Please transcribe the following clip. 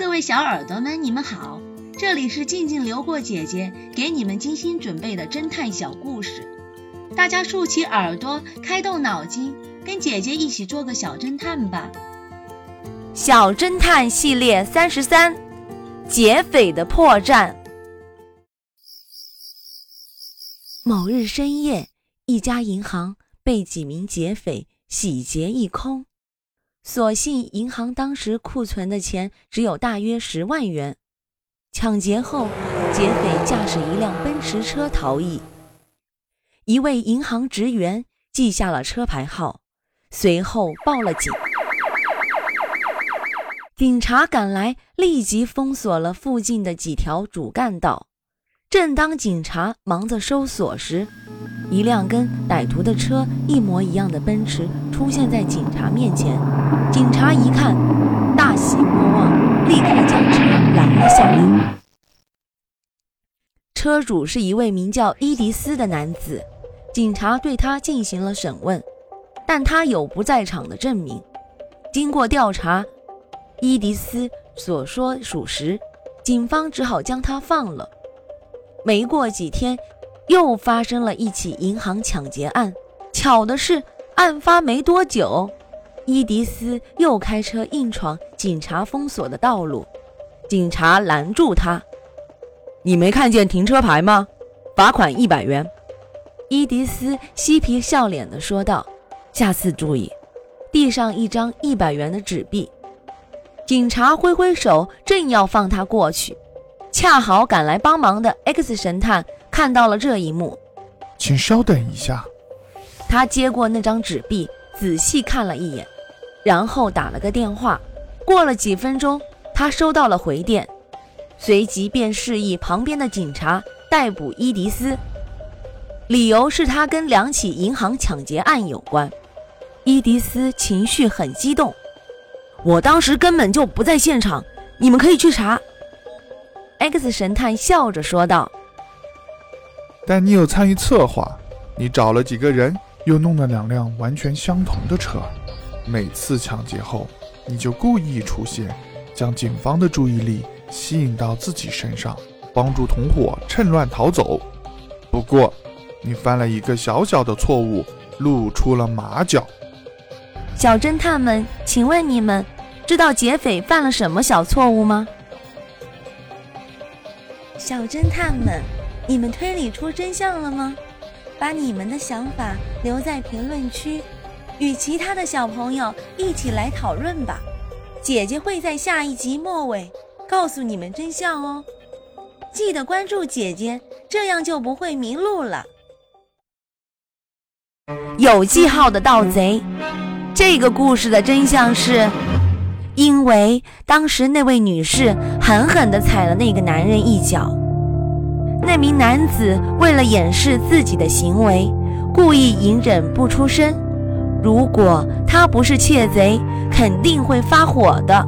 各位小耳朵们，你们好，这里是静静流过姐姐给你们精心准备的侦探小故事，大家竖起耳朵，开动脑筋，跟姐姐一起做个小侦探吧。小侦探系列三十三，劫匪的破绽。某日深夜，一家银行被几名劫匪洗劫一空。所幸银行当时库存的钱只有大约十万元。抢劫后，劫匪驾驶一辆奔驰车逃逸。一位银行职员记下了车牌号，随后报了警。警察赶来，立即封锁了附近的几条主干道。正当警察忙着搜索时，一辆跟歹徒的车一模一样的奔驰出现在警察面前，警察一看，大喜过望，立刻将车拦了下来。车主是一位名叫伊迪斯的男子，警察对他进行了审问，但他有不在场的证明。经过调查，伊迪斯所说属实，警方只好将他放了。没过几天。又发生了一起银行抢劫案。巧的是，案发没多久，伊迪丝又开车硬闯警察封锁的道路。警察拦住他：“你没看见停车牌吗？罚款一百元。”伊迪丝嬉皮笑脸地说道：“下次注意。”递上一张一百元的纸币。警察挥挥手，正要放他过去，恰好赶来帮忙的 X 神探。看到了这一幕，请稍等一下。他接过那张纸币，仔细看了一眼，然后打了个电话。过了几分钟，他收到了回电，随即便示意旁边的警察逮捕伊迪丝，理由是他跟两起银行抢劫案有关。伊迪丝情绪很激动，我当时根本就不在现场，你们可以去查。X 神探笑着说道。但你有参与策划，你找了几个人，又弄了两辆完全相同的车。每次抢劫后，你就故意出现，将警方的注意力吸引到自己身上，帮助同伙趁乱逃走。不过，你犯了一个小小的错误，露出了马脚。小侦探们，请问你们知道劫匪犯了什么小错误吗？小侦探们。你们推理出真相了吗？把你们的想法留在评论区，与其他的小朋友一起来讨论吧。姐姐会在下一集末尾告诉你们真相哦。记得关注姐姐，这样就不会迷路了。有记号的盗贼，这个故事的真相是，因为当时那位女士狠狠地踩了那个男人一脚。那名男子为了掩饰自己的行为，故意隐忍不出声。如果他不是窃贼，肯定会发火的。